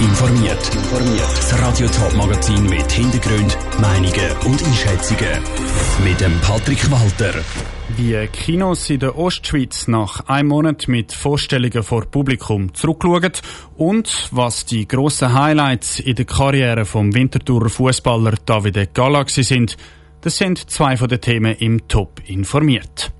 informiert. Das Radio Top Magazin mit Hintergrund, Meinungen und Einschätzungen mit dem Patrick Walter. Wie Kinos in der Ostschweiz nach einem Monat mit Vorstellungen vor Publikum zurückschauen und was die grossen Highlights in der Karriere vom Winterthurer Fußballer Davide Galaxy sind, das sind zwei von den Themen im Top informiert.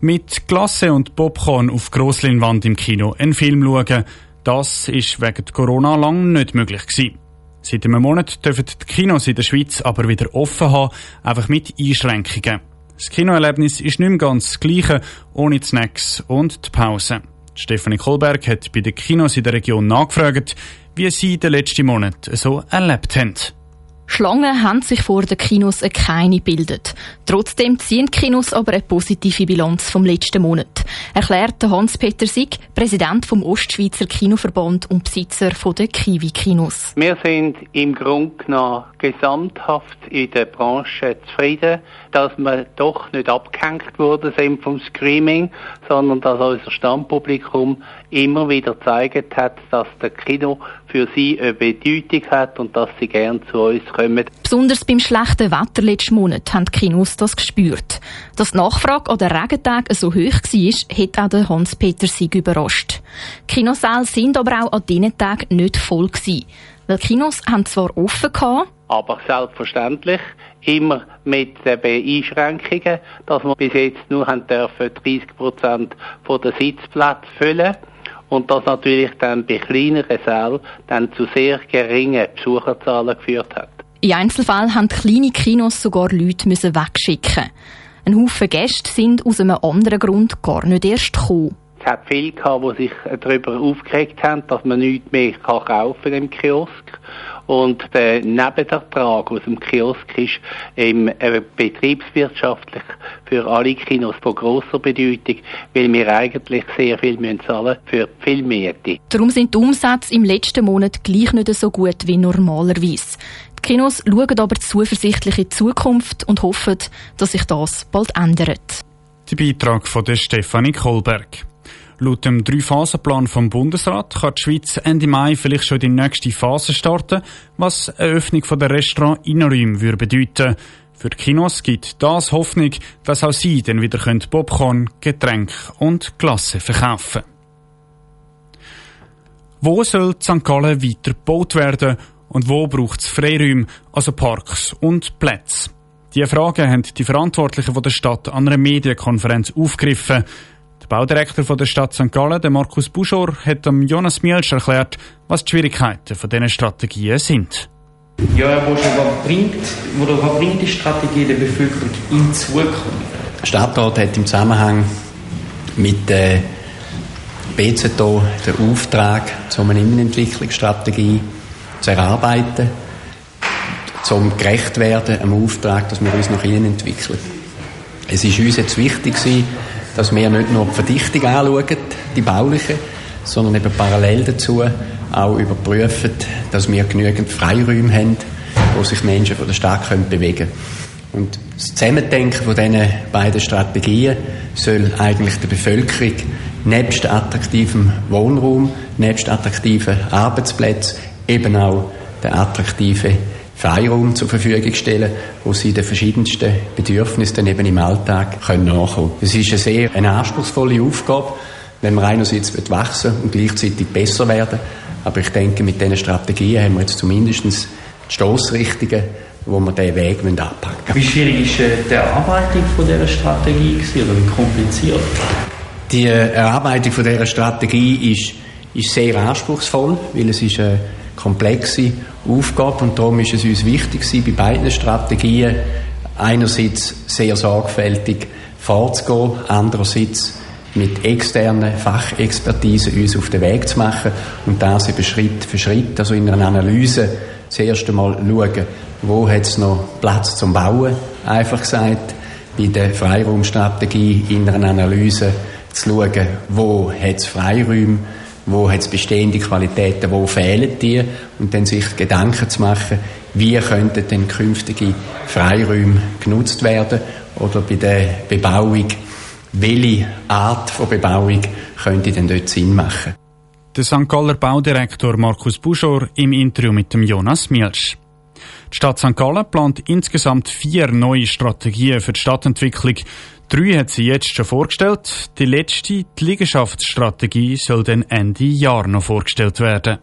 Mit Glasse und Popcorn auf Grossleinwand im Kino einen Film schauen, das ist wegen Corona lang nicht möglich gewesen. Seit einem Monat dürfen die Kinos in der Schweiz aber wieder offen haben, einfach mit Einschränkungen. Das Kinoerlebnis ist nicht mehr ganz das gleiche, ohne die Snacks und die Pause. Stefanie Kohlberg hat bei den Kinos in der Region nachgefragt, wie sie den letzten Monat so erlebt haben. Schlangen haben sich vor den Kinos keine gebildet. Trotzdem ziehen die Kinos aber eine positive Bilanz vom letzten Monat, erklärt Hans-Peter Sieg, Präsident vom Ostschweizer Kinoverband und Besitzer der Kiwi-Kinos. Wir sind im Grunde genommen gesamthaft in der Branche zufrieden, dass wir doch nicht abgehängt worden sind vom Screaming, sondern dass unser Stammpublikum immer wieder gezeigt hat, dass der Kino für sie eine Bedeutung hat und dass sie gern zu uns kommen. Besonders beim schlechten Wetter letzten Monat haben die Kinos das gespürt. Dass die Nachfrage an den Regentagen so hoch war, hat auch Hans-Peter Sieg überrascht. Kinosäle sind aber auch an diesen Tagen nicht voll gewesen. Weil Kinos haben zwar offen gehabt, aber selbstverständlich immer mit den Einschränkungen, dass wir bis jetzt nur haben dürfen 30 Prozent der Sitzplätze füllen und das natürlich dann bei kleineren Sälen dann zu sehr geringen Besucherzahlen geführt hat. In Einzelfällen haben kleine Kinos sogar Leute müssen wegschicken. Ein Haufen Gäste sind aus einem anderen Grund gar nicht erst gekommen. Es hat viele gehabt, die sich darüber aufgeregt haben, dass man nichts mehr kaufen im Kiosk. Und der Nebenertrag aus dem Kiosk ist im, äh, betriebswirtschaftlich für alle Kinos von grosser Bedeutung, weil wir eigentlich sehr viel müssen zahlen für die Filmmiete. Darum sind die Umsätze im letzten Monat gleich nicht so gut wie normalerweise. Die Kinos schauen aber zuversichtlich in die Zukunft und hoffen, dass sich das bald ändert. Der Beitrag von der Stefanie Kohlberg. Laut dem Drei-Phasen-Plan vom Bundesrat kann die Schweiz Ende Mai vielleicht schon die nächste Phase starten, was eine Öffnung der Restaurant Innenräume würde bedeuten. Für die Kinos gibt das Hoffnung, dass auch sie dann wieder Popcorn, Getränke und Glasse verkaufen Wo soll St. Gallen weiter gebaut werden und wo braucht es Freiräume, also Parks und Plätze? Diese Fragen haben die Verantwortlichen der Stadt an einer Medienkonferenz aufgegriffen. Der Baudirektor von der Stadt St. Gallen, der Markus Buschor, hat dem Jonas Mielsch erklärt, was die Schwierigkeiten von diesen Strategien sind. Ja, Herr Buschor, was bringt, was bringt die Strategie der Bevölkerung in Zukunft? Der Stadtrat hat im Zusammenhang mit der BZO den Auftrag zu einer Innenentwicklungsstrategie zu erarbeiten, zum gerecht werden am Auftrag, dass wir uns nach innen entwickeln. Es ist uns jetzt wichtig gewesen, dass wir nicht nur die Verdichtung anschauen, die bauliche, sondern eben parallel dazu auch überprüfen, dass wir genügend Freiräume haben, wo sich Menschen von der Stadt können bewegen können. Und das Zusammendenken von diesen beiden Strategien soll eigentlich der Bevölkerung nebst attraktivem Wohnraum, nebst attraktiven Arbeitsplätzen eben auch den attraktiven Freiraum zur Verfügung stellen, wo sie den verschiedensten Bedürfnissen eben im Alltag können nachkommen. Es ist eine sehr eine anspruchsvolle Aufgabe, wenn man einerseits wachsen und gleichzeitig besser werden. Aber ich denke, mit diesen Strategien haben wir jetzt zumindest die Stossrichtungen, wo wir diesen Weg anpacken müssen. Wie schwierig war die Erarbeitung von dieser Strategie oder wie kompliziert? Die Erarbeitung von dieser Strategie ist, ist sehr anspruchsvoll, weil es ist eine komplexe Aufgabe und darum ist es uns wichtig bei beiden Strategien einerseits sehr sorgfältig vorzugehen, andererseits mit externen Fachexpertise uns auf den Weg zu machen und das eben Schritt für Schritt, also in einer Analyse zuerst einmal schauen, wo hat es noch Platz zum Bauen, einfach gesagt, bei der Freiraumstrategie in einer Analyse zu schauen, wo hat es Freiräume, wo hat es bestehende Qualitäten, wo fehlen die und dann sich Gedanken zu machen, wie könnten denn künftige Freiräume genutzt werden oder bei der Bebauung, welche Art von Bebauung könnte denn dort Sinn machen. Der St. Galler Baudirektor Markus Buschor im Interview mit dem Jonas Mielsch. Die Stadt St. Gallen plant insgesamt vier neue Strategien für die Stadtentwicklung. Drei hat sie jetzt schon vorgestellt. Die letzte, die Liegenschaftsstrategie, soll dann Ende Jahr noch vorgestellt werden.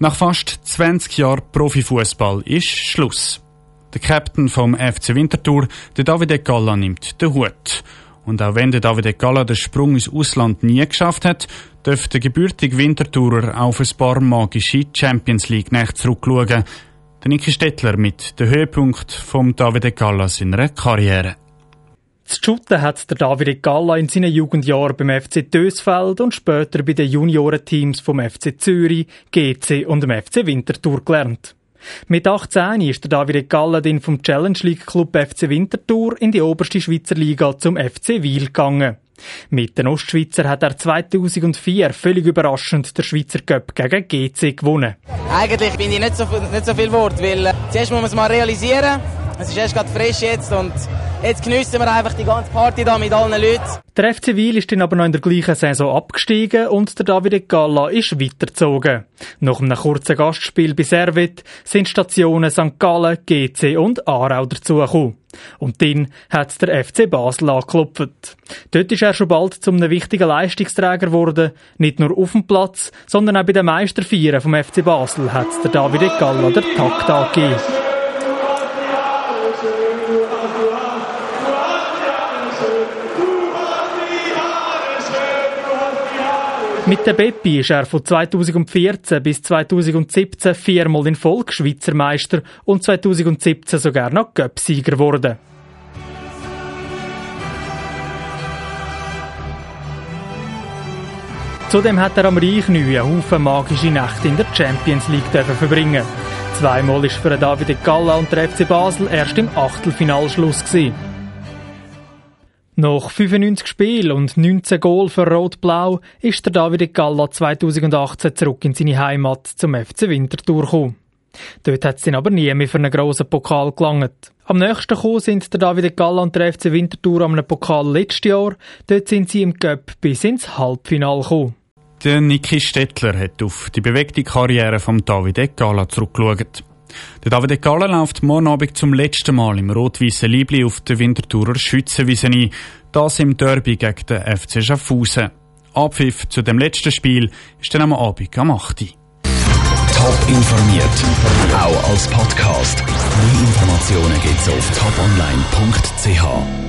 Nach fast 20 Jahren Profifußball ist Schluss. Der Captain vom FC Winterthur, der David Galla, nimmt den Hut. Und auch wenn der David Galla den Sprung ins Ausland nie geschafft hat, dürfte der gebürtige Winterthurer auf ein paar magische Champions League Nächte zurückschauen. Der Niki Stettler mit dem Höhepunkt vom David Galla seiner Karriere. Das Shooten hat der David Galla in seinen Jugendjahren beim FC Dösfeld und später bei den Juniorenteams vom FC Zürich, GC und dem FC Winterthur gelernt. Mit 18 ist der David Galla dann vom Challenge League Club FC Winterthur in die oberste Schweizer Liga zum FC Wiel gegangen. Mit den Ostschweizer hat er 2004 völlig überraschend der Schweizer Cup gegen GC gewonnen. Eigentlich bin ich nicht so, nicht so viel Wort, weil äh, zuerst muss man es mal realisieren. Es ist erst gerade frisch jetzt und Jetzt geniessen wir einfach die ganze Party da mit allen Leuten. Der FC Wiel ist dann aber noch in der gleichen Saison abgestiegen und der Davide Galla ist weitergezogen. Nach einem kurzen Gastspiel bei Servet sind Stationen St. Gallen, GC und Aarau dazugekommen. Und dann hat der FC Basel angeklopft. Dort ist er schon bald zum einem wichtigen Leistungsträger geworden. Nicht nur auf dem Platz, sondern auch bei den Meisterfeiern vom FC Basel hat der Davide Galla der Takt angegeben. Mit der Beppi ist er von 2014 bis 2017 viermal in Folge Schweizer Meister und 2017 sogar noch Göpsieger geworden. Zudem hat er am Reichneu einen Haufen magische Nächte in der Champions League verbringen Zweimal ist für David Galla und der FC Basel erst im Achtelfinalschluss gewesen. Nach 95 Spielen und 19 Goal für Rot-Blau ist der David Galla 2018 zurück in seine Heimat zum FC Winterthur gekommen. Dort hat es dann aber nie mehr für einen grossen Pokal gelangt. Am nächsten gekommen sind der David Galla und der FC Winterthur am Pokal letztes Jahr. Dort sind sie im Cup bis ins Halbfinale gekommen. Der Niki Stettler hat auf die bewegte Karriere von David Galla zurückgeschaut. Der David Galla läuft morgen Abend zum letzten Mal im rot-weißen Liebli auf der Winterthurer Schützenwiese ein. Das im Derby gegen den FC Schaffhausen. Abpfiff zu dem letzten Spiel ist dann am Abend am 8. Top informiert, auch als Podcast. Mehr Informationen gibt's auf toponline.ch.